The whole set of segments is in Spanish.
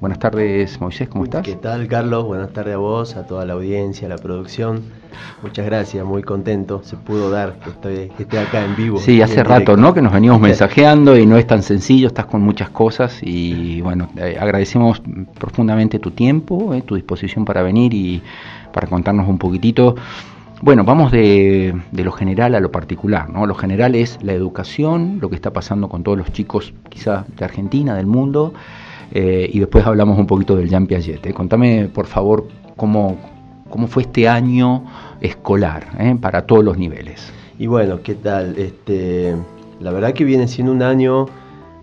Buenas tardes, Moisés, ¿cómo estás? ¿Qué tal, Carlos? Buenas tardes a vos, a toda la audiencia, a la producción. Muchas gracias, muy contento. Se pudo dar que, estoy, esté acá en vivo. Sí, hace rato, ¿no? Que nos venimos mensajeando y no es tan sencillo, estás con muchas cosas y bueno, eh, agradecemos profundamente tu tiempo, eh, tu disposición para venir y para contarnos un poquitito. Bueno, vamos de, lo general a lo particular, ¿no? Lo general es la educación, lo que está pasando con todos los chicos quizá de Argentina, del mundo, eh, y después hablamos un poquito del Jean Piaget. ¿eh? Contame, por favor, cómo, cómo fue este año escolar ¿eh? para todos los niveles. Y bueno, ¿qué tal? Este, la verdad que viene siendo un año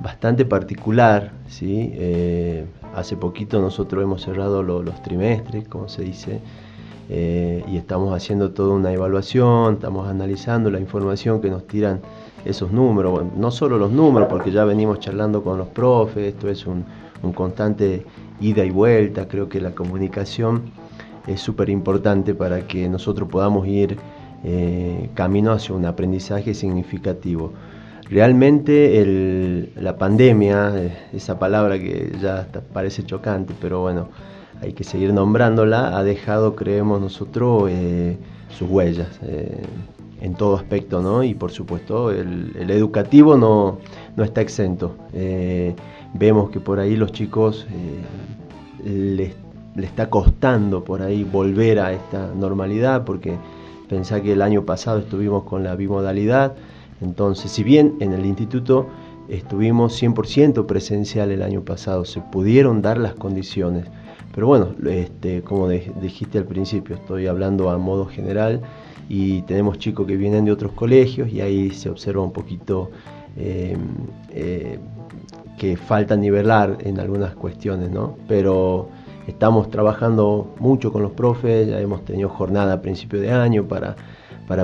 bastante particular, ¿sí? hace poquito nosotros hemos cerrado los trimestres, como se dice, eh, y estamos haciendo toda una evaluación, estamos analizando la información que nos tiran esos números, no solo los números, porque ya venimos charlando con los profes, esto es un, constante ida y vuelta, creo que la comunicación es súper importante para que nosotros podamos ir eh, camino hacia un aprendizaje significativo. Realmente la pandemia, eh, esa palabra que ya parece chocante, pero bueno, hay que seguir nombrándola, ha dejado, creemos nosotros, eh, sus huellas eh, en todo aspecto, ¿no? Y por supuesto, el, educativo no, está exento. Vemos que por ahí los chicos les, le está costando por ahí volver a esta normalidad, porque pensá que el año pasado estuvimos con la bimodalidad, entonces, si bien en el instituto estuvimos 100% presencial el año pasado, se pudieron dar las condiciones. Pero bueno, este, como dijiste al principio, estoy hablando a modo general y tenemos chicos que vienen de otros colegios y ahí se observa un poquito em, eh, que falta nivelar en algunas cuestiones, ¿no? Pero estamos trabajando mucho con los profes, ya hemos tenido jornada a principio de año para,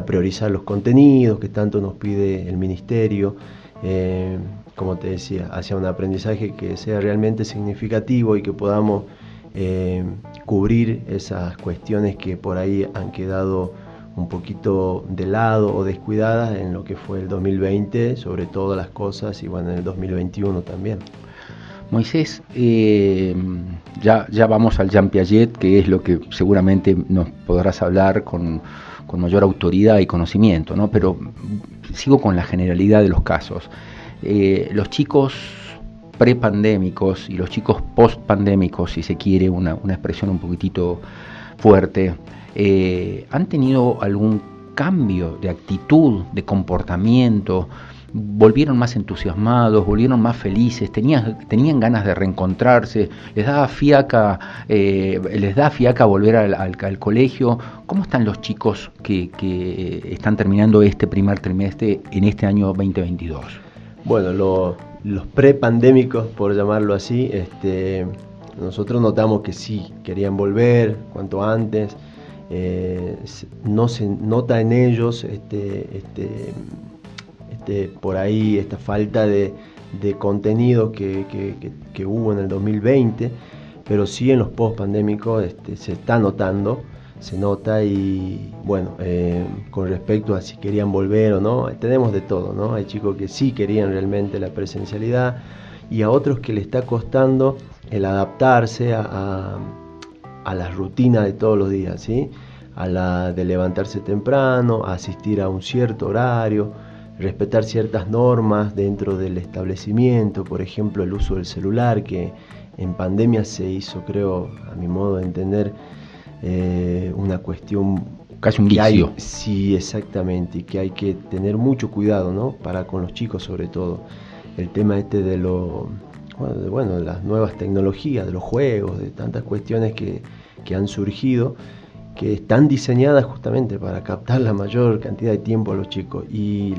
priorizar los contenidos que tanto nos pide el ministerio. Em, como te decía, hacia un aprendizaje que sea realmente significativo y que podamos eh, cubrir esas cuestiones que por ahí han quedado un poquito de lado o descuidadas en lo que fue el 2020, sobre todas las cosas, y bueno, en el 2021 también. Moisés, eh, ya, ya vamos al Jean Piaget, que es lo que seguramente nos podrás hablar con, mayor autoridad y conocimiento, ¿no? pero sigo con la generalidad de los casos. Eh, los chicos prepandémicos y los chicos post-pandémicos, si se quiere, una, expresión un poquitito fuerte, eh, han tenido algún cambio de actitud, de comportamiento, volvieron más entusiasmados, volvieron más felices, tenían, tenían ganas de reencontrarse, les daba fiaca, eh, les da fiaca volver al, colegio. ¿Cómo están los chicos que, que están terminando este primer trimestre en este año 2022? Bueno, lo, los prepandémicos, por llamarlo así, este, nosotros notamos que sí, querían volver cuanto antes. Eh, no se nota en ellos este, este, este, por ahí esta falta de, contenido que, hubo en el 2020, pero sí en los post pandémicos este, se está notando se nota y bueno, eh, con respecto a si querían volver o no, tenemos de todo, ¿no? Hay chicos que sí querían realmente la presencialidad y a otros que le está costando el adaptarse a, a, la rutina de todos los días, ¿sí? A la de levantarse temprano, asistir a un cierto horario, respetar ciertas normas dentro del establecimiento, por ejemplo el uso del celular que en pandemia se hizo, creo, a mi modo de entender, eh, una cuestión casi un vicio. sí, exactamente, y que hay que tener mucho cuidado, ¿no? Para con los chicos sobre todo. El tema este de lo bueno, de, las nuevas tecnologías, de los juegos, de tantas cuestiones que, han surgido, que están diseñadas justamente para captar la mayor cantidad de tiempo a los chicos y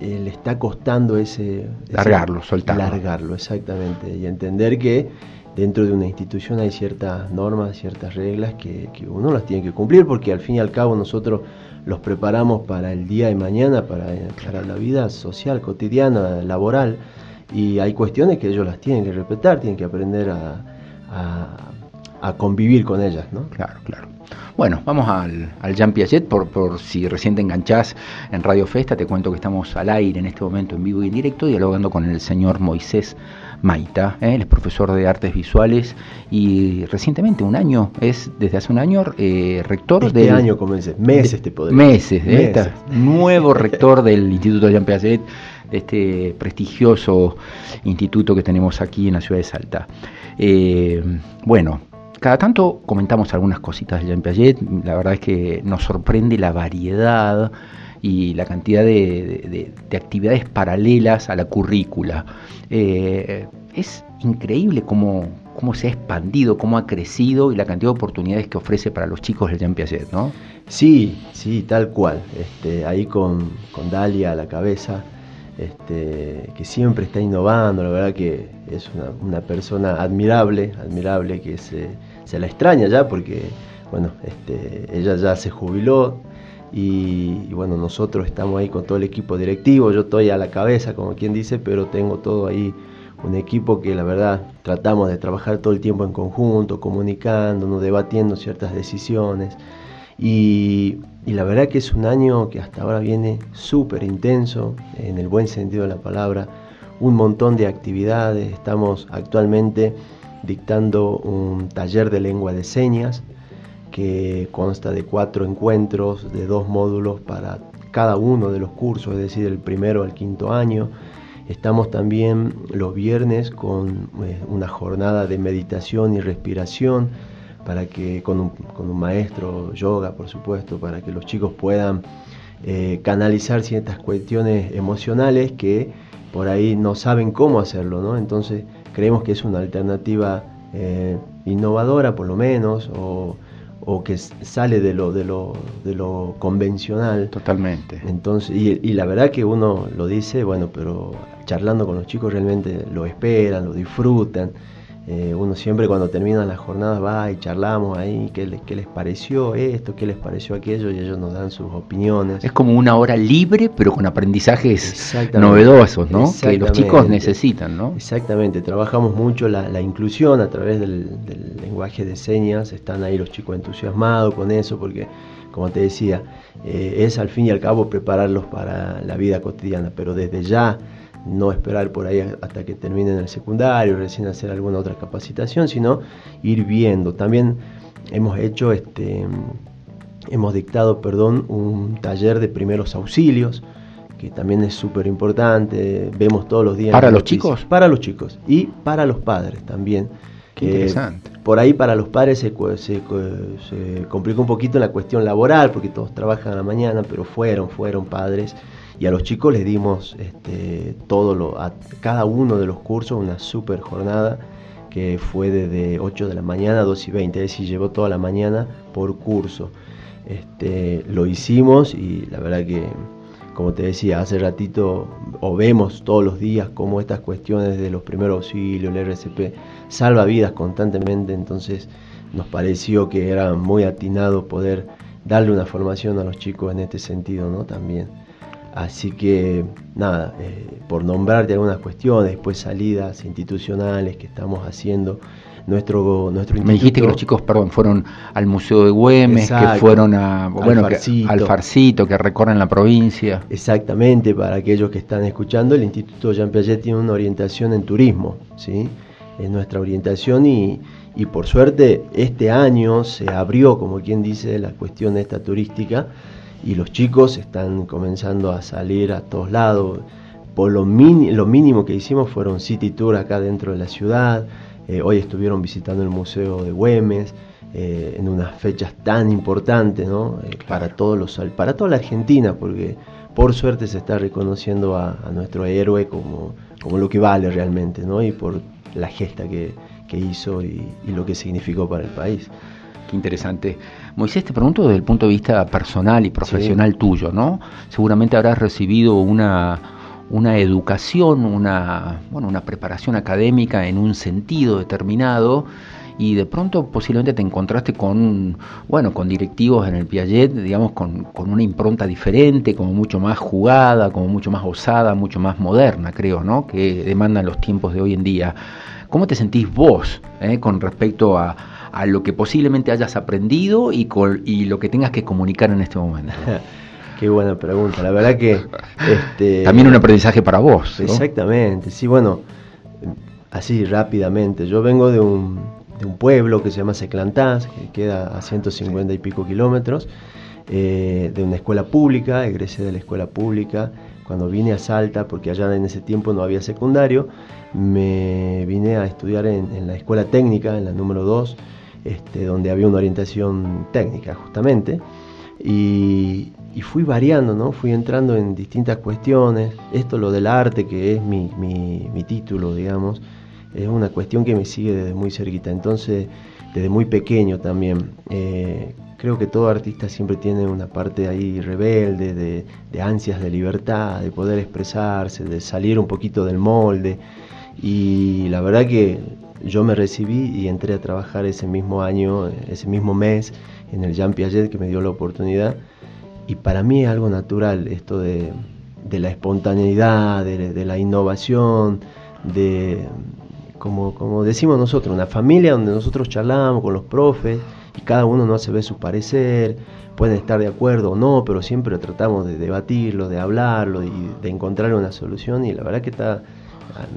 eh, le está costando ese... Largarlo, soltarlo. Largarlo, exactamente, y entender que dentro de una institución hay ciertas normas, ciertas reglas que, uno las tiene que cumplir porque al fin y al cabo nosotros los preparamos para el día de mañana, para, para la vida social, cotidiana, laboral y hay cuestiones que ellos las tienen que respetar, tienen que aprender a, convivir con ellas, ¿no? Claro, claro. Bueno, vamos al, al Jean Piaget, por, por si recién te enganchás en Radio Festa, te cuento que estamos al aire en este momento en vivo y en directo, dialogando con el señor Moisés Maita, ¿eh? él es profesor de artes visuales y recientemente, un año, es desde hace un año eh, rector este año comencé, meses te podría Meses, ¿eh? meses. nuevo rector del Instituto Jean Piaget, este prestigioso instituto que tenemos aquí en la ciudad de Salta. bueno, cada tanto comentamos algunas cositas de Jean Piaget, la verdad es que nos sorprende la variedad y la cantidad de, actividades paralelas a la currícula. Eh, es increíble cómo, cómo se ha expandido, cómo ha crecido y la cantidad de oportunidades que ofrece para los chicos de Jean Piaget, ¿no? Sí, sí, tal cual. Este, ahí con, Dalia a la cabeza, este, que siempre está innovando, la verdad que es una, persona admirable, admirable que se se la extraña ya porque, bueno, este, ella ya se jubiló y, bueno, nosotros estamos ahí con todo el equipo directivo, yo estoy a la cabeza, como quien dice, pero tengo todo ahí un equipo que la verdad tratamos de trabajar todo el tiempo en conjunto, comunicándonos, debatiendo ciertas decisiones. Y, y, la verdad que es un año que hasta ahora viene súper intenso, en el buen sentido de la palabra, un montón de actividades, estamos actualmente dictando un taller de lengua de señas que consta de cuatro encuentros de dos módulos para cada uno de los cursos, es decir, el primero al quinto año. Estamos también los viernes con eh, una jornada de meditación y respiración para que con un, maestro yoga, por supuesto, para que los chicos puedan eh, canalizar ciertas cuestiones emocionales que por ahí no saben cómo hacerlo, ¿no? Entonces creemos que es una alternativa eh, innovadora por lo menos, o, que sale de lo, de, lo, de lo convencional. Totalmente. Entonces, y, y, la verdad que uno lo dice, bueno, pero charlando con los chicos realmente lo esperan, lo disfrutan. Eh, uno siempre cuando termina las jornadas va y charlamos ahí, qué, les pareció esto, qué les pareció aquello, y ellos nos dan sus opiniones. Es como una hora libre, pero con aprendizajes novedosos, ¿no? Que los chicos necesitan, ¿no? Exactamente, trabajamos mucho la, inclusión a través del, lenguaje de señas, están ahí los chicos entusiasmados con eso, porque, como te decía, eh, es al fin y al cabo prepararlos para la vida cotidiana, pero desde ya no esperar por ahí hasta que terminen el secundario, recién hacer alguna otra capacitación, sino ir viendo. También hemos hecho este hemos dictado, perdón, un taller de primeros auxilios que también es súper importante, vemos todos los días. ¿Para los chicos? Para los chicos y para los padres también. Qué interesante. Por ahí para los padres se, se, se complicó un poquito la cuestión laboral, porque todos trabajan a la mañana, pero fueron, fueron padres y a los chicos les dimos este, todo lo, a cada uno de los cursos una super jornada que fue desde 8 de la mañana a 2 y 20, es decir, llevó toda la mañana por curso. Este, lo hicimos y la verdad que, como te decía, hace ratito, o vemos todos los días cómo estas cuestiones de los primeros auxilios, el RCP, salva vidas constantemente, entonces nos pareció que era muy atinado poder darle una formación a los chicos en este sentido, ¿no? También. Así que, nada, eh, por nombrarte algunas cuestiones, después salidas institucionales que estamos haciendo, nuestro, nuestro Me dijiste que los chicos, perdón, fueron al Museo de Güemes, que fueron a, bueno, al, Farcito. Que, recorren la provincia. Exactamente, para aquellos que están escuchando, el Instituto Jean Piaget tiene una orientación en turismo, ¿sí? Es nuestra orientación y, y por suerte este año se abrió, como quien dice, la cuestión esta turística y los chicos están comenzando a salir a todos lados. Por lo, lo mínimo que hicimos fueron city tour acá dentro de la ciudad. Eh, hoy estuvieron visitando el Museo de Güemes eh, en unas fechas tan importantes ¿no? Eh, para, todos los, para toda la Argentina, porque por suerte se está reconociendo a, nuestro héroe como, como, lo que vale realmente ¿no? y por la gesta que, que hizo y, y lo que significó para el país. Qué interesante. Moisés, te pregunto desde el punto de vista personal y profesional tuyo, ¿no? Seguramente habrás recibido una, una educación, una, bueno, una preparación académica en un sentido determinado y de pronto posiblemente te encontraste con, bueno, con directivos en el Piaget, digamos, con, con, una impronta diferente, como mucho más jugada, como mucho más osada, mucho más moderna, creo, ¿no? Que demandan los tiempos de hoy en día. ¿Cómo te sentís vos eh, con respecto a, a lo que posiblemente hayas aprendido y, y lo que tengas que comunicar en este momento? Qué buena pregunta. La verdad que... Este, También un aprendizaje para vos. Exactamente. Sí, bueno, Así, rápidamente. Yo vengo de un, de un pueblo que se llama Seclantás, que queda a 150 y pico kilómetros, eh, de una escuela pública, egresé de la escuela pública. Cuando vine a Salta, porque allá en ese tiempo no había secundario, me vine a estudiar en, la escuela técnica, en la número 2, este, donde había una orientación técnica justamente. Y, fui variando, ¿no? Fui entrando en distintas cuestiones. Esto, lo del arte, que es mi, mi título, digamos, es una cuestión que me sigue desde muy cerquita. Entonces, desde muy pequeño también. Eh, creo que todo artista siempre tiene una parte ahí rebelde, de, ansias de libertad, de poder expresarse, de salir un poquito del molde. Y la verdad que yo me recibí y entré a trabajar ese mismo año, ese mismo mes, en el Jean Piaget que me dio la oportunidad. Y para mí es algo natural esto de, la espontaneidad, de la innovación, de, como, como decimos nosotros, una familia donde nosotros charlamos con los profes y cada uno no se ve su parecer, pueden estar de acuerdo o no, pero siempre tratamos de debatirlo, de hablarlo y de encontrar una solución y la verdad que está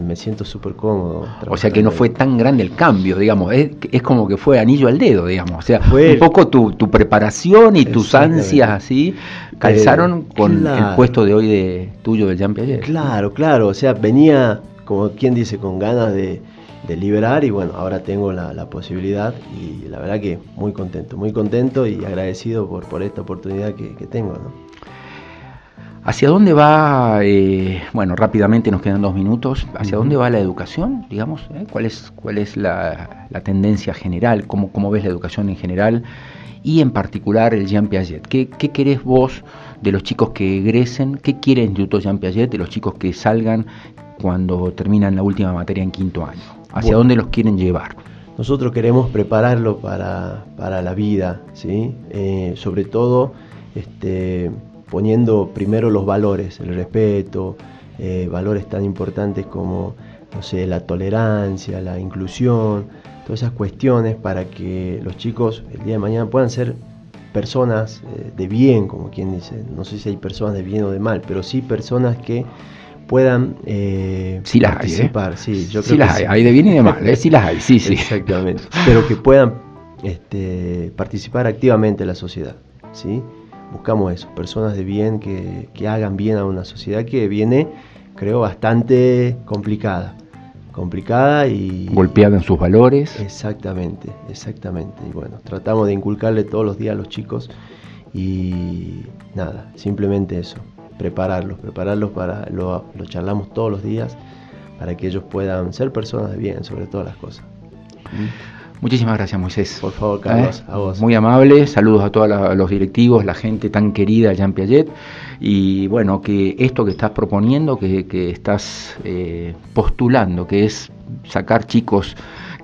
me siento súper cómodo. O sea que no fue tan grande el cambio, digamos, es, es como que fue anillo al dedo, digamos, o sea, un poco tu, tu preparación y tus ansias así calzaron con el puesto de hoy de tuyo del Jean Piaget. Claro, claro, o sea, venía, como quien dice, con ganas de, de liberar y bueno, ahora tengo la, posibilidad y la verdad que muy contento, muy contento y agradecido por, por esta oportunidad que, tengo. ¿no? ¿Hacia dónde va, eh, bueno, rápidamente nos quedan dos minutos, ¿hacia dónde va la educación, digamos? Eh? ¿Cuál es, cuál es la, tendencia general? ¿Cómo, ¿Cómo, ves la educación en general? Y en particular el Jean Piaget. ¿Qué, ¿Qué, querés vos de los chicos que egresen? ¿Qué quiere el Instituto Jean Piaget de los chicos que salgan cuando terminan la última materia en quinto año? Hacia dónde los quieren llevar. Nosotros queremos prepararlo para, la vida, ¿sí? Eh, sobre todo este, poniendo primero los valores, el respeto, eh, valores tan importantes como no sé, la tolerancia, la inclusión, todas esas cuestiones para que los chicos el día de mañana puedan ser personas eh, de bien, como quien dice, no sé si hay personas de bien o de mal, pero sí personas que puedan eh, sí las participar. Hay, Sí, yo creo sí las hay, hay de bien y de mal, ¿eh? sí las hay, sí, sí. Exactamente. Pero que puedan este, participar activamente en la sociedad, ¿sí? Buscamos eso, personas de bien que, que hagan bien a una sociedad que viene, creo, bastante complicada. Complicada y... Golpeada en sus valores. Exactamente, exactamente. Y bueno, tratamos de inculcarle todos los días a los chicos y nada, simplemente eso, prepararlos, prepararlos para, lo, lo charlamos todos los días, para que ellos puedan ser personas de bien, sobre todas las cosas. Muchísimas gracias, Moisés. Por favor, Carlos, a vos. Muy amable, saludos a todos los directivos, la gente tan querida, Jean Piaget. Y bueno, que esto que estás proponiendo, que, que estás eh, postulando, que es sacar chicos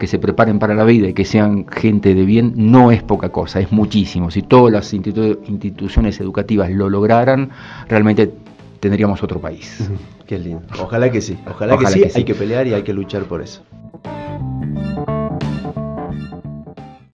que se preparen para la vida y que sean gente de bien, no es poca cosa, es muchísimo. Si todas las instituciones educativas lo lograran, realmente tendríamos otro país. Qué lindo. Ojalá que sí, ojalá, que, sí. hay que pelear y hay que luchar por eso.